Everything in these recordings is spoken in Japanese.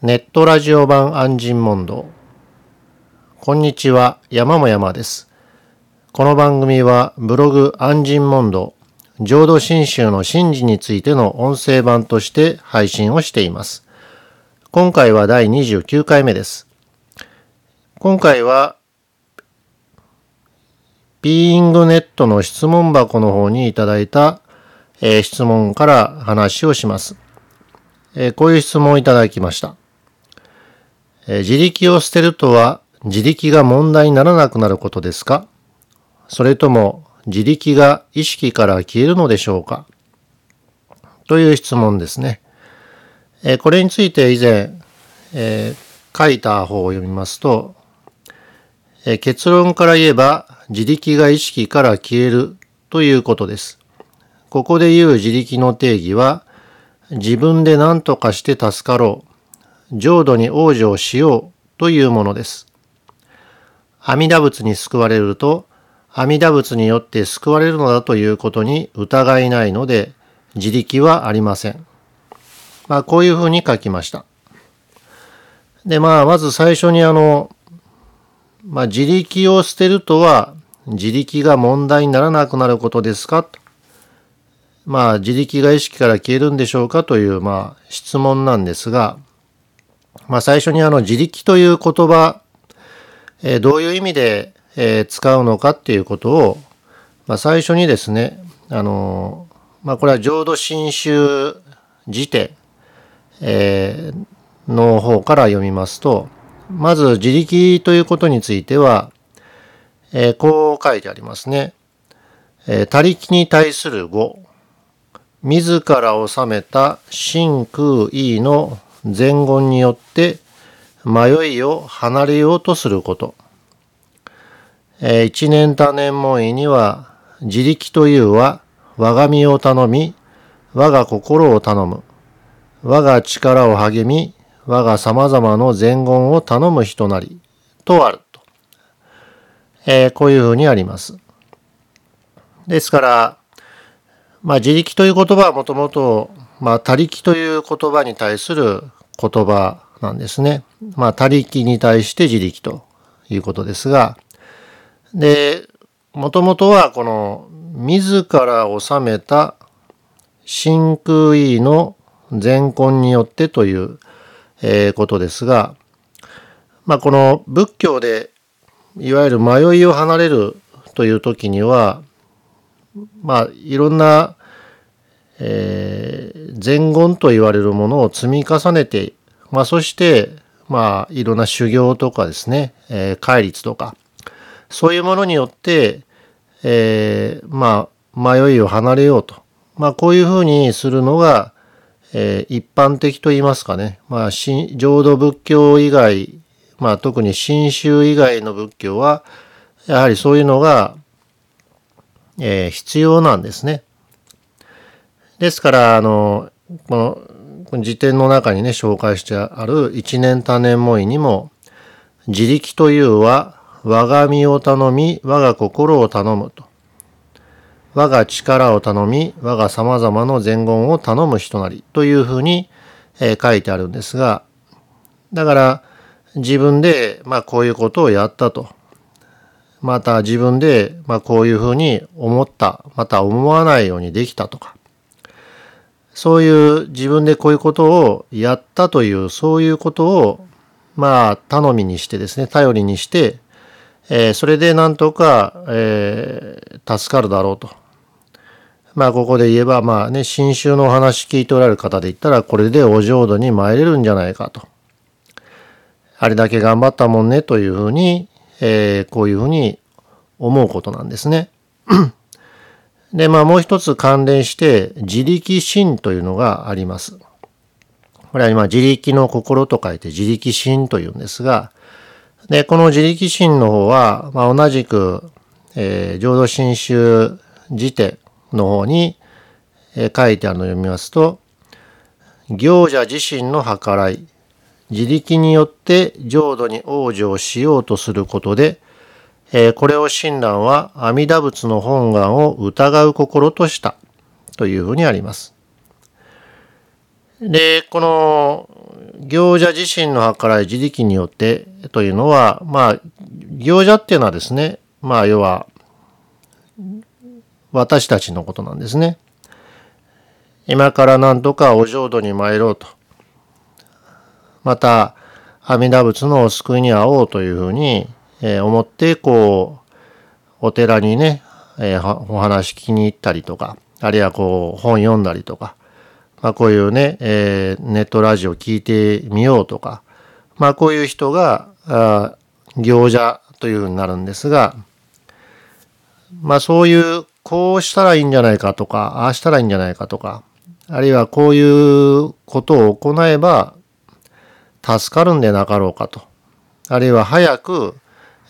ネットラジオ版安心問答。こんにちは、山も山です。この番組はブログ安心問答、浄土真宗の神事についての音声版として配信をしています。今回は第29回目です。今回は、ビーイングネットの質問箱の方にいただいた、えー、質問から話をします。えー、こういう質問をいただきました。自力を捨てるとは自力が問題にならなくなることですか？それとも自力が意識から消えるのでしょうか？という質問ですね。これについて以前、えー、書いた方を読みますと、え結論から言えば自力が意識から消えるということです。ここで言う自力の定義は自分で何とかして助かろう浄土に往生しようというものです。阿弥陀仏に救われると、阿弥陀仏によって救われるのだということに疑いないので、自力はありません。まあ、こういうふうに書きました。で、まあ、まず最初にあの、まあ、自力を捨てるとは、自力が問題にならなくなることですか？と。まあ、自力が意識から消えるんでしょうか？という、まあ、質問なんですが、まあ、最初にあの自力という言葉、えー、どういう意味で、えー、使うのかっていうことを、まあ、最初にですね、あのー、まあ、これは浄土真宗辞典、えー、の方から読みますと、まず自力ということについては、えー、こう書いてありますね。えー、他力に対する語、自ら治めた真空意の前言によって迷いを離れようとすること。えー、一年多年門医には自力というは我が身を頼み、我が心を頼む。我が力を励み、我が様々の前言を頼む人なり、とあると。えー、こういうふうにあります。ですから、まあ自力という言葉はもともとまあ、他力という言葉に対する言葉なんですね。まあ、他力に対して自力ということですが、で、もともとはこの自ら治めた真空意の善根によってという、えー、ことですが、まあ、この仏教でいわゆる迷いを離れるという時には、まあ、いろんなえー、前言と言われるものを積み重ねて、まあ、そして、まあ、いろんな修行とかですね、えー、戒律とか、そういうものによって、えー、まあ、迷いを離れようと。まあ、こういうふうにするのが、えー、一般的と言いますかね。まあ、浄土仏教以外、まあ、特に新宗以外の仏教は、やはりそういうのが、えー、必要なんですね。ですから、あの、このこの辞典の中にね、紹介してある一年多年門医にも、自力というは、我が身を頼み、我が心を頼むと。我が力を頼み、我が様々の前言を頼む人なりというふうに、えー、書いてあるんですが、だから自分で、まあこういうことをやったと。また自分で、まあこういうふうに思った、また思わないようにできたとか。そういう自分でこういうことをやったという、そういうことを、まあ、頼みにしてですね、頼りにして、えー、それでなんとか、えー、助かるだろうと。まあ、ここで言えば、まあね、新宗のお話聞いておられる方で言ったら、これでお浄土に参れるんじゃないかと。あれだけ頑張ったもんね、というふうに、えー、こういうふうに思うことなんですね。で、まあもう一つ関連して自力心というのがあります。これは今自力の心と書いて自力心というんですが、で、この自力心の方は、まあ、同じく、えー、浄土真宗辞典の方に、えー、書いてあるのを読みますと、行者自身の計らい、自力によって浄土に往生しようとすることで、えー、これを親鸞は阿弥陀仏の本願を疑う心としたというふうにあります。で、この行者自身の計らい自力によってというのは、まあ、行者っていうのはですね、まあ、要は、私たちのことなんですね。今から何とかお浄土に参ろうと。また、阿弥陀仏のお救いに会おうというふうに、えー、思って、こう、お寺にね、えー、お話聞きに行ったりとか、あるいはこう、本読んだりとか、まあ、こういうね、えー、ネットラジオ聞いてみようとか、まあ、こういう人が、あ行者というふうになるんですが、まあ、そういう、こうしたらいいんじゃないかとか、ああしたらいいんじゃないかとか、あるいはこういうことを行えば、助かるんでなかろうかと。あるいは早く、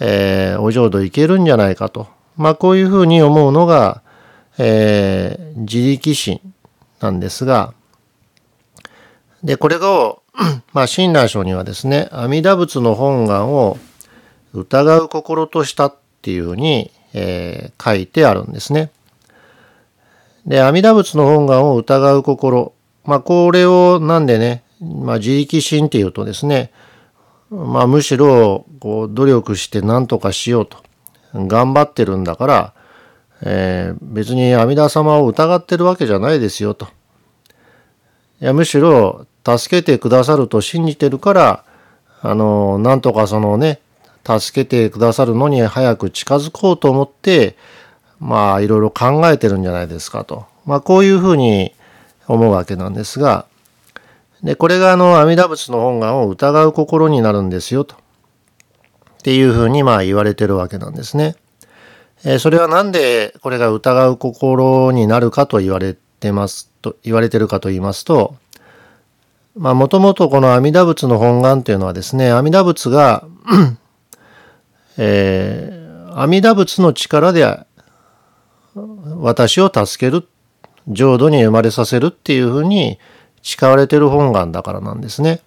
えー、お浄土行けるんじゃないかと。まあ、こういうふうに思うのが、えー、自力心なんですが、で、これが、まあ、親鸞書にはですね、阿弥陀仏の本願を疑う心としたっていうふうに、えー、書いてあるんですね。で、阿弥陀仏の本願を疑う心。まあ、これをなんでね、まあ、自力心っていうとですね、まあ、むしろ、こう、努力して何とかしようと。頑張ってるんだから、えー、別に阿弥陀様を疑ってるわけじゃないですよと。いや、むしろ、助けてくださると信じてるから、あの、なんとかそのね、助けてくださるのに早く近づこうと思って、まあ、いろいろ考えてるんじゃないですかと。まあ、こういうふうに思うわけなんですが、で、これがあの、阿弥陀仏の本願を疑う心になるんですよと。っていうふうにまあ言われてるわけなんですね。え、それはなんでこれが疑う心になるかと言われてますと、言われてるかと言いますと、まあもともとこの阿弥陀仏の本願というのはですね、阿弥陀仏がえー、阿弥陀仏の力で私を助ける、浄土に生まれさせるっていうふうに誓われてる本願だからなんですね。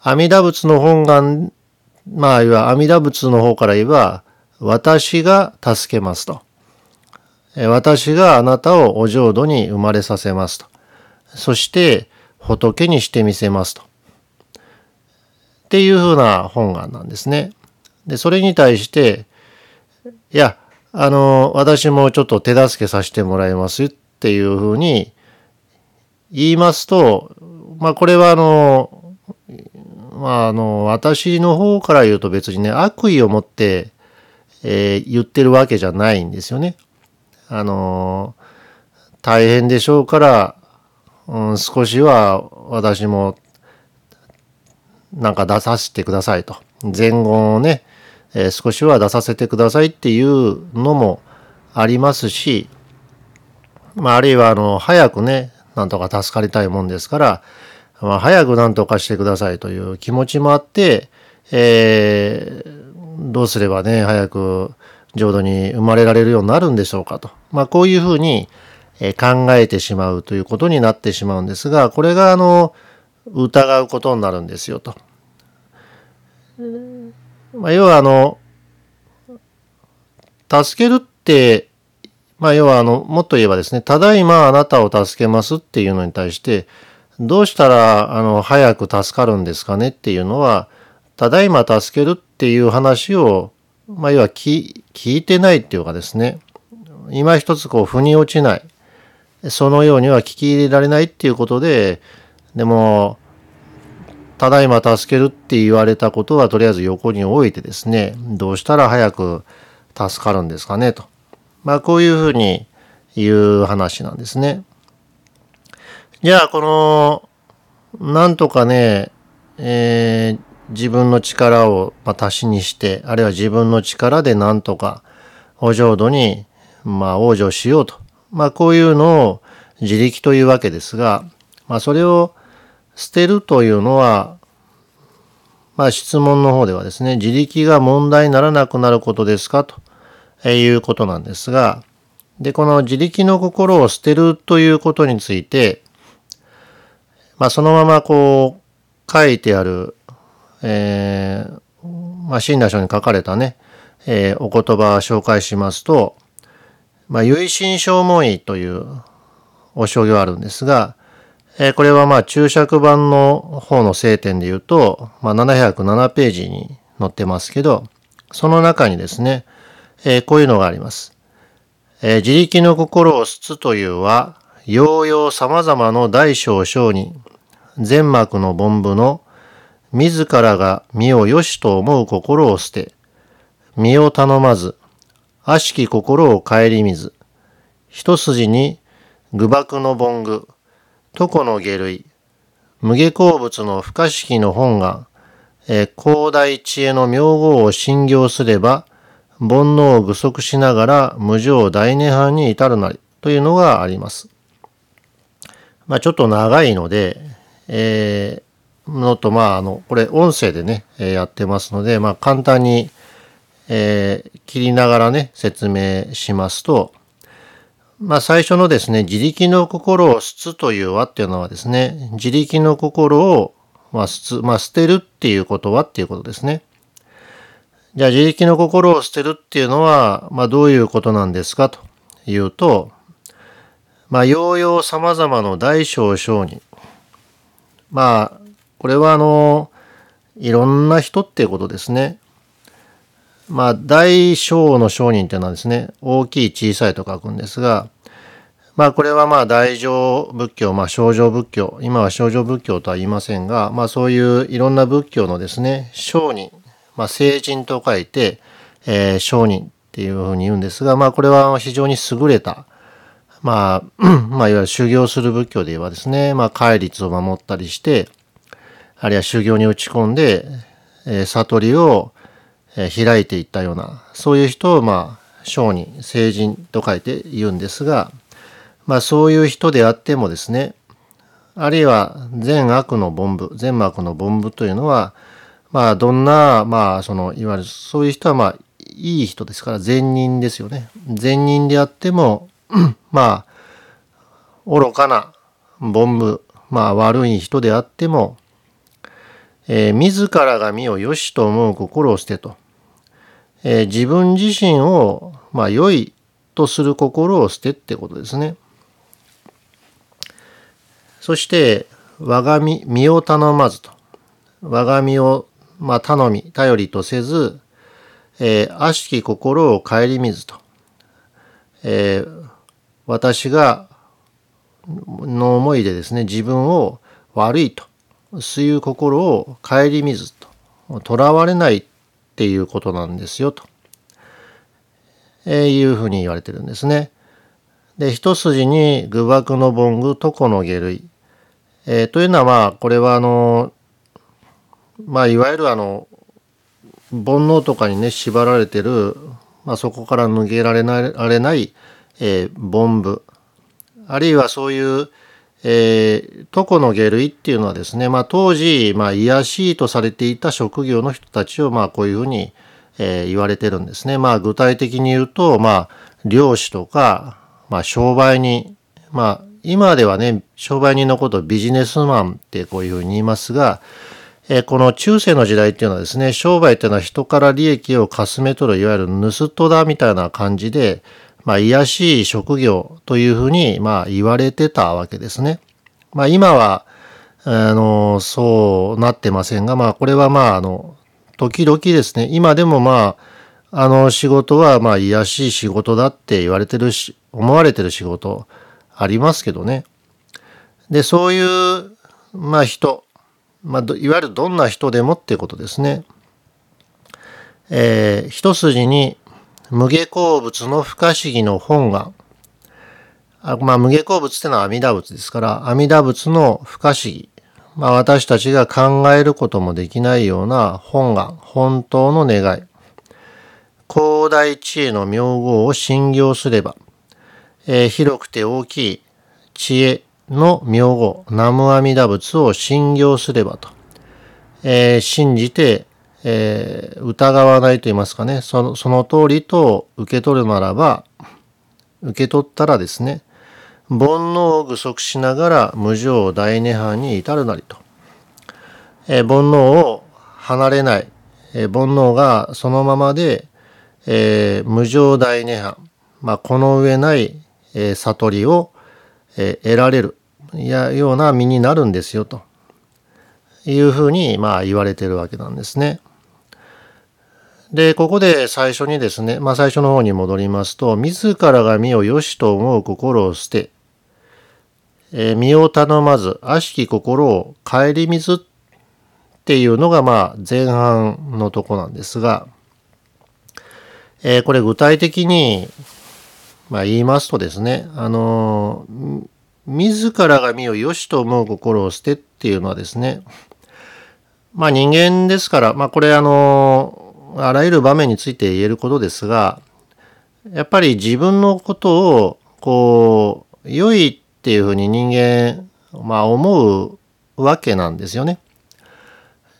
阿弥陀仏の本願、まあ、いわ阿弥陀仏の方から言えば、私が助けますと。私があなたをお浄土に生まれさせますと。そして、仏にしてみせますと。っていうふうな本願なんですね。で、それに対して、いや、あの、私もちょっと手助けさせてもらいますっていうふうに言いますと、まあこれはあの、まああの、私の方から言うと別にね、悪意を持って、えー、言ってるわけじゃないんですよね。あの、大変でしょうから、うん、少しは私もなんか出させてくださいと。前言をね、えー、少しは出させてくださいっていうのもありますし、まあ、あるいはあの、早くね、なんとか助かりたいもんですから、まあ、早くなんとかしてくださいという気持ちもあって、えー、どうすればね、早く浄土に生まれられるようになるんでしょうかと。まあ、こういうふうに考えてしまうということになってしまうんですが、これがあの、疑うことになるんですよと。まあ、要はあの、助けるってまあ、要は、あの、もっと言えばですね、ただいまあなたを助けますっていうのに対して、どうしたら、あの、早く助かるんですかねっていうのは、ただいま助けるっていう話を、まあ、要は聞いてないっていうかですね、今一つこう、腑に落ちない。そのようには聞き入れられないっていうことで、でも、ただいま助けるって言われたことはとりあえず横に置いてですね、どうしたら早く助かるんですかねと。まあこういうふうに言う話なんですね。じゃあこの、なんとかね、えー、自分の力を足しにして、あるいは自分の力でなんとかお浄土にまあ往生しようと。まあこういうのを自力というわけですが、まあそれを捨てるというのは、まあ質問の方ではですね、自力が問題にならなくなることですかということなんですが、で、この自力の心を捨てるということについて、まあ、そのままこう、書いてある、えー、まあ、親鸞書に書かれたね、えー、お言葉を紹介しますと、まあ、唯心証文医というお商業あるんですが、えー、これはまあ注釈版の方の聖典で言うと、まあ、707ページに載ってますけど、その中にですね、えー、こういうのがあります。えー、自力の心を捨つというは、ようよう様々の大小小に、全幕の凡部の、自らが身を良しと思う心を捨て、身を頼まず、悪しき心を顧みず、一筋に愚爆の凡具、床の下類、無下鉱物の不可思議の本願、えー、広大知恵の名号を信行すれば、煩悩を具足しながら無常大涅槃に至るなりというのがあります。まあちょっと長いので、えー、のとまああの、これ音声でね、えー、やってますので、まあ簡単に、えー、切りながらね、説明しますと、まあ最初のですね、自力の心を捨つという和っていうのはですね、自力の心を、まあ、捨つ、まあ捨てるっていうことはっていうことですね。じゃあ自力の心を捨てるっていうのは、まあどういうことなんですか？というと、まあ、ようよう様々の大小小に。まあ、これはあの、いろんな人っていうことですね。まあ、大小の商人っていうのはですね、大きい小さいと書くんですが、まあ、これはまあ、大乗仏教、まあ、小乗仏教、今は小乗仏教とは言いませんが、まあ、そういういろんな仏教のですね、商人、まあ、聖人と書いて、えー、商人っていうふうに言うんですが、まあ、これは非常に優れた、まあ、まあ、いわゆる修行する仏教で言えばですね、まあ、戒律を守ったりして、あるいは修行に打ち込んで、えー、悟りを、開いていったような、そういう人を、まあ、商人、聖人と書いて言うんですが、まあ、そういう人であってもですね、あるいは善悪の凡部、善悪の凡部というのは、まあ、どんな、まあ、その、いわゆる、そういう人は、まあ、いい人ですから、善人ですよね。善人であっても、まあ、愚かな、凡部、まあ悪い人であっても、えー、自らが身を良しと思う心を捨てと、えー、自分自身を、まあ良いとする心を捨てってことですね。そして、我が身、身を頼まずと。我が身を、まあ頼み、頼りとせず、えー、悪しき心を顧みずと。えー、私が、の思いでですね、自分を悪いと、そういう心を顧みずと、囚われないっていうことなんですよ、と、えー、いうふうに言われてるんですね。で、一筋に愚爆の凡具、床の下類。えー、というのはまあ、これはあの、まあ、いわゆるあの、煩悩とかにね、縛られてる、まあ、そこから抜けられない、られない、えー、凡部、あるいはそういう、えー、床の下類っていうのはですね、まあ当時、まあ癒しいとされていた職業の人たちを、まあこういうふうに、えー、言われてるんですね。まあ具体的に言うと、まあ漁師とか、まあ商売人、まあ今ではね、商売人のことをビジネスマンってこういうふうに言いますが、え、この中世の時代っていうのはですね、商売っていうのは人から利益をかすめ取る、いわゆる盗人だみたいな感じで、まあ、癒しい職業というふうに、まあ、言われてたわけですね。まあ、今は、あの、そうなってませんが、まあ、これはまあ、あの、時々ですね、今でもまあ、あの仕事は、まあ、癒しい仕事だって言われてるし、思われてる仕事ありますけどね。で、そういう、まあ、人、まあ、いわゆるどんな人でもっていうことですね。えー、一筋に無下鉱物の不可思議の本願。あまあ、無下鉱物ってのは阿弥陀仏ですから、阿弥陀仏の不可思議。まあ、私たちが考えることもできないような本願、本当の願い。広大知恵の名号を信行すれば、えー、広くて大きい知恵の名号、南無阿弥陀仏を信行すればと、えー、信じてえー、疑わないと言いますかね、その、その通りと受け取るならば、受け取ったらですね、煩悩を具足しながら無常大涅槃に至るなりと。えー、煩悩を離れない、えー、煩悩がそのままで、えー、無常大涅槃、まあ、この上ない、えー、悟りを、え、得られる。やような身になるんですよというふうにまあ言われてるわけなんですね。で、ここで最初にですね、まあ最初の方に戻りますと、自らが身を良しと思う心を捨て、え、身を頼まず、悪しき心を顧みずっていうのがまあ前半のとこなんですが、えー、これ具体的に、まあ、言いますとですね、あの、自らが身を良しと思う心を捨てっていうのはですね、まあ人間ですから、まあこれあのあらゆる場面について言えることですが、やっぱり自分のことを、こう、良いっていうふうに人間、まあ思うわけなんですよね。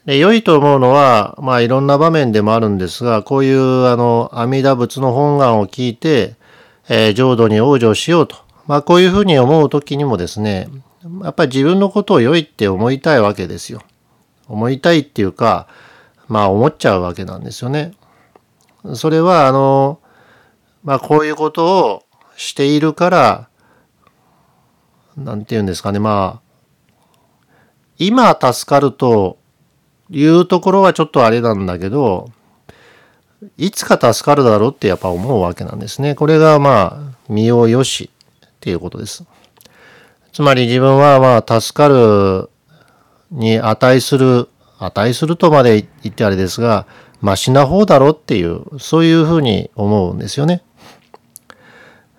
で良いと思うのは、まあいろんな場面でもあるんですが、こういうあの阿弥陀仏の本願を聞いて、えー、浄土に往生しようと。まあこういうふうに思う時にもですね、やっぱり自分のことを良いって思いたいわけですよ。思いたいっていうか、まあ思っちゃうわけなんですよね。それはあの、まあこういうことをしているから、なんて言うんですかね、まあ、今助かるというところはちょっとあれなんだけど、いつか助かるだろうってやっぱ思うわけなんですね。これがまあ、身をよしっていうことです。つまり自分はまあ、助かるに値する値するとまで言ってあれですが、マシな方だろうっていう、そういうふうに思うんですよね。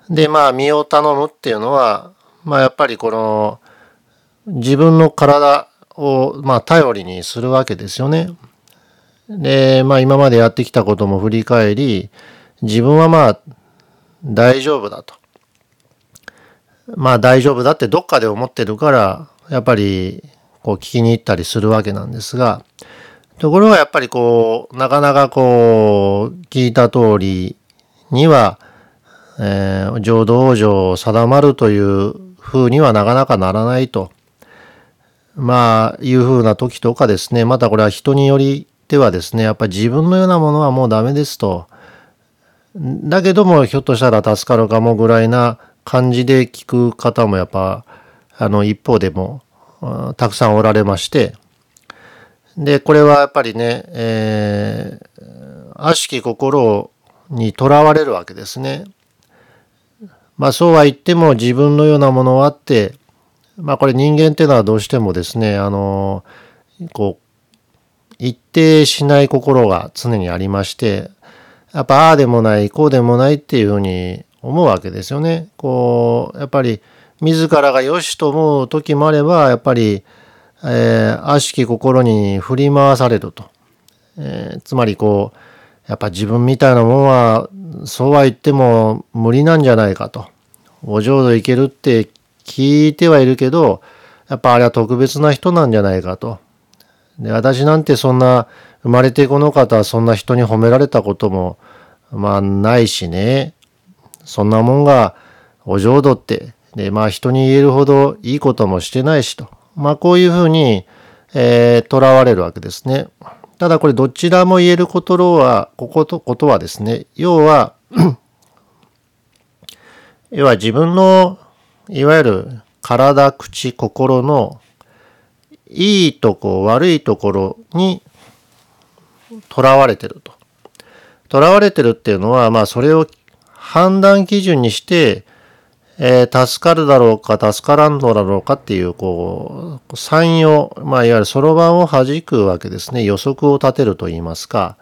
で、まあ、身を頼むっていうのは、まあ、やっぱりこの、自分の体を、まあ、頼りにするわけですよね。で、まあ、今までやってきたことも振り返り、自分はまあ、大丈夫だと。まあ、大丈夫だってどっかで思ってるから、やっぱりこう聞きに行ったりするわけなんですが、ところがやっぱりこう、なかなかこう、聞いた通りには、えー、浄土往生定まるという風にはなかなかならないと。まあ、いう風な時とかですね、またこれは人によりではですね、やっぱり自分のようなものはもうダメですと。だけども、ひょっとしたら助かるかもぐらいな感じで聞く方もやっぱ、あの、一方でもたくさんおられまして、で、これはやっぱりね、えー、悪しき心にとらわれるわけですね。まあそうは言っても自分のようなものはあって、まあこれ人間っていうのはどうしてもですね、あの、こう、一定しない心が常にありまして、やっぱああでもない、こうでもないっていうふうに思うわけですよね。こう、やっぱり自らが良しと思う時もあれば、やっぱり、えー、悪しき心に振り回されると。えー、つまりこう、やっぱ自分みたいなもんは、そうは言っても無理なんじゃないかと。お浄土行けるって聞いてはいるけど、やっぱあれは特別な人なんじゃないかと。で、私なんてそんな、生まれてこの方はそんな人に褒められたことも、まあないしね。そんなもんが、お浄土ってで、まあ人に言えるほどいいこともしてないしと。まあこういうふうに、えー、囚われるわけですね。ただこれどちらも言えることは、ここと、ことはですね、要は 要は自分の、いわゆる体、口、心のいいとこ、悪いところに囚われてると。囚われてるっていうのは、まあそれを判断基準にして、えー、助かるだろうか、助からんのだろうかっていう、こう、参与、まあ、いわゆるそろばんを弾くわけですね。予測を立てると言いますか。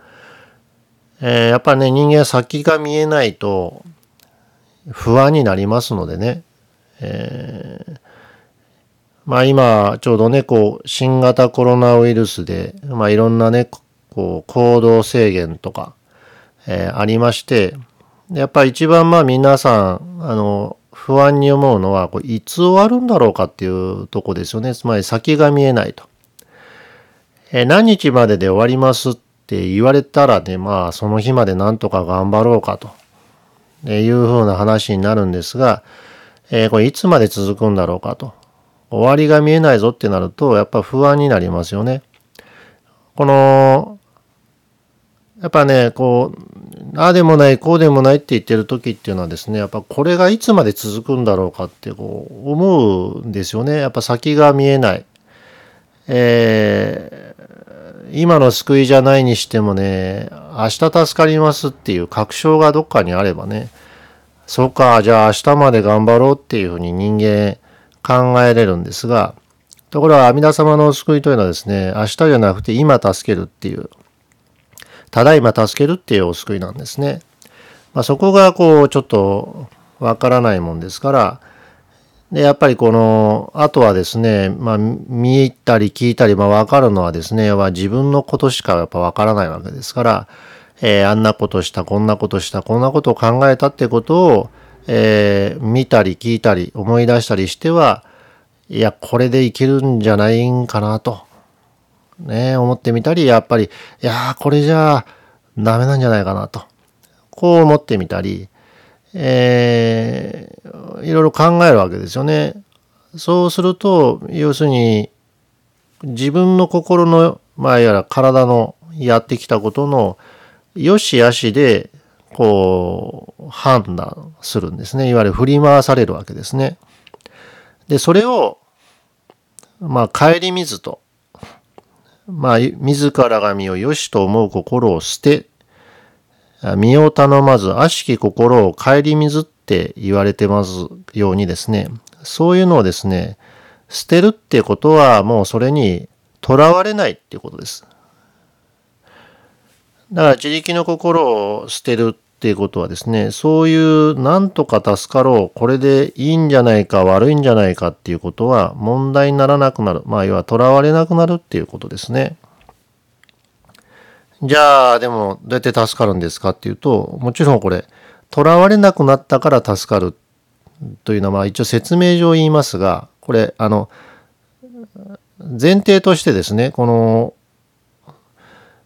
えー、やっぱりね、人間先が見えないと不安になりますのでね。えー、まあ今、ちょうどね、こう、新型コロナウイルスで、まあいろんなね、こう、行動制限とか、えー、ありまして、やっぱり一番まあ皆さん、あの、不安に思うのは、これいつ終わるんだろうかっていうとこですよね。つまり先が見えないと。え何日までで終わりますって言われたらね、まあその日までなんとか頑張ろうかと、えいうふうな話になるんですが、えー、これいつまで続くんだろうかと。終わりが見えないぞってなると、やっぱ不安になりますよね。この、やっぱね、こう、ああでもない、こうでもないって言ってる時っていうのはですね、やっぱこれがいつまで続くんだろうかってこう思うんですよね。やっぱ先が見えない。えー、今の救いじゃないにしてもね、明日助かりますっていう確証がどっかにあればね、そうか、じゃあ明日まで頑張ろうっていうふうに人間考えれるんですが、ところが阿弥陀様のお救いというのはですね、明日じゃなくて今助けるっていう、ただいま助けるっていうお救いなんですね。まあ、そこがこうちょっとわからないもんですから、で、やっぱりこの、あとはですね、まあ、見たり聞いたり、まあ、わかるのはですね、は自分のことしかやっぱわからないわけですから、えー、あんなことした、こんなことした、こんなことを考えたってことを、えー、見たり聞いたり思い出したりしては、いや、これでいけるんじゃないんかなと、ね、思ってみたり、やっぱり、いやこれじゃあダメなんじゃないかなと、こう思ってみたり、えー、いろいろ考えるわけですよね。そうすると、要するに、自分の心の、まあ、いわゆる体のやってきたことの、良し悪しで、こう、判断するんですね。いわゆる振り回されるわけですね。で、それを、まあ、顧みずと、まあ、自らが身を良しと思う心を捨て、身を頼まず、悪しき心を顧みずって言われてますようにですね、そういうのをですね、捨てるってことはもうそれにとらわれないっていうことです。だから自力の心を捨てるっていうことはですね、そういうなんとか助かろう、これでいいんじゃないか悪いんじゃないかっていうことは問題にならなくなる。まあ要はとらわれなくなるっていうことですね。じゃあでもどうやって助かるんですかっていうと、もちろんこれ、とらわれなくなったから助かるというのはまあ一応説明上言いますが、これあの、前提としてですね、この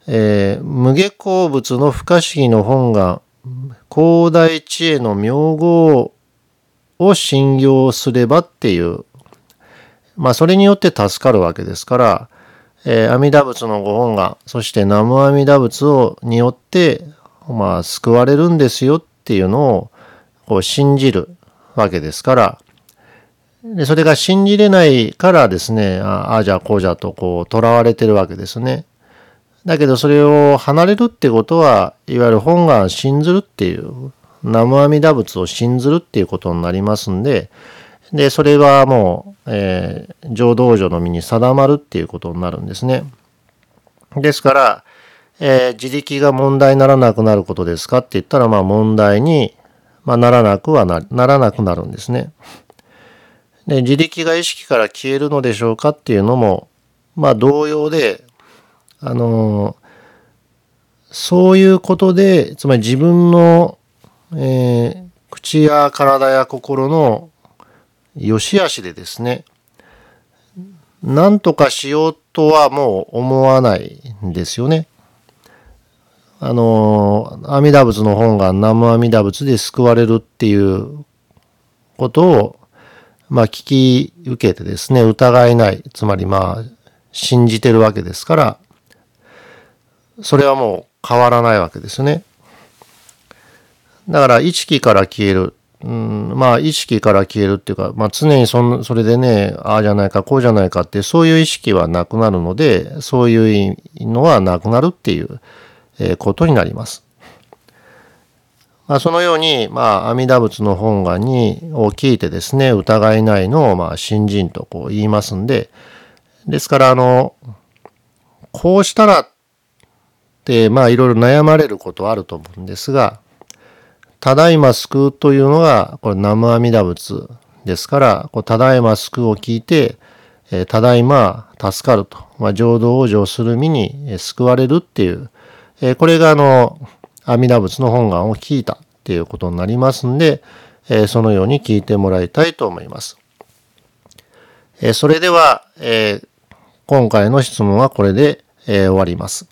えー、無下鉱物の不可思議の本願、広大知恵の名号を信用すればっていう、まあそれによって助かるわけですから、えー、阿弥陀仏のご本願、そして南無阿弥陀仏をによって、まあ救われるんですよっていうのをこう信じるわけですから、でそれが信じれないからですね、ああじゃあこうじゃとこう囚われてるわけですね。だけどそれを離れるってことは、いわゆる本願信ずるっていう、南無阿弥陀仏を信ずるっていうことになりますんで、で、それはもう、えー、浄土女の身に定まるっていうことになるんですね。ですから、えー、自力が問題にならなくなることですかって言ったら、まあ問題に、まあ、ならなくはなならなくなるんですね。で、自力が意識から消えるのでしょうかっていうのも、まあ同様で、あの、そういうことで、つまり自分の、えー、口や体や心の良し悪しでですね、何とかしようとはもう思わないんですよね。あの、阿弥陀仏の本が南無阿弥陀仏で救われるっていうことを、まあ聞き受けてですね、疑いない、つまりまあ信じてるわけですから、それはもう変わらないわけですね。だから意識から消える。うん、まあ意識から消えるっていうか、まあ常にそんそれでね、ああじゃないか、こうじゃないかって、そういう意識はなくなるので、そういうのはなくなるっていう、えことになります。まあ、そのように、まあ、阿弥陀仏の本願に、を聞いてですね、疑いないのを、まあ、信心とこう言いますんで、ですから、あの、こうしたらで、まあいろいろ悩まれることはあると思うんですが、ただいま救うというのが、これ南無阿弥陀仏ですから、ただいま救うを聞いて、ただいま助かると、まあ、浄土往生する身に救われるっていう、えこれがあの、阿弥陀仏の本願を聞いたっていうことになりますんで、えそのように聞いてもらいたいと思います。えそれでは、え今回の質問はこれで、え終わります。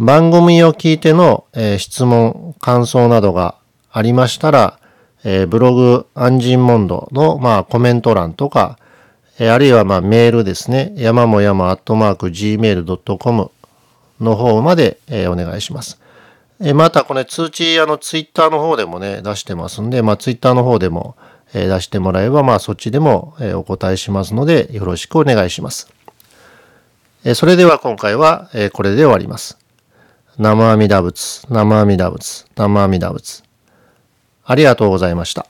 番組を聞いての、えー、質問、感想などがありましたら、えー、ブログ、アンジンモンドの、まあ、コメント欄とか、えー、あるいは、まあ、メールですね。山も山アットマーク gmail.com の方まで、えお願いします。えまたこれ通知あのツイッターの方でもね出してますんで、まあ、ツイッターの方でも、え出してもらえばまあそっちでも、えお答えしますのでよろしくお願いします。えそれでは今回は、えこれで終わります。生阿弥陀仏、生阿弥陀仏、生阿弥陀仏。ありがとうございました。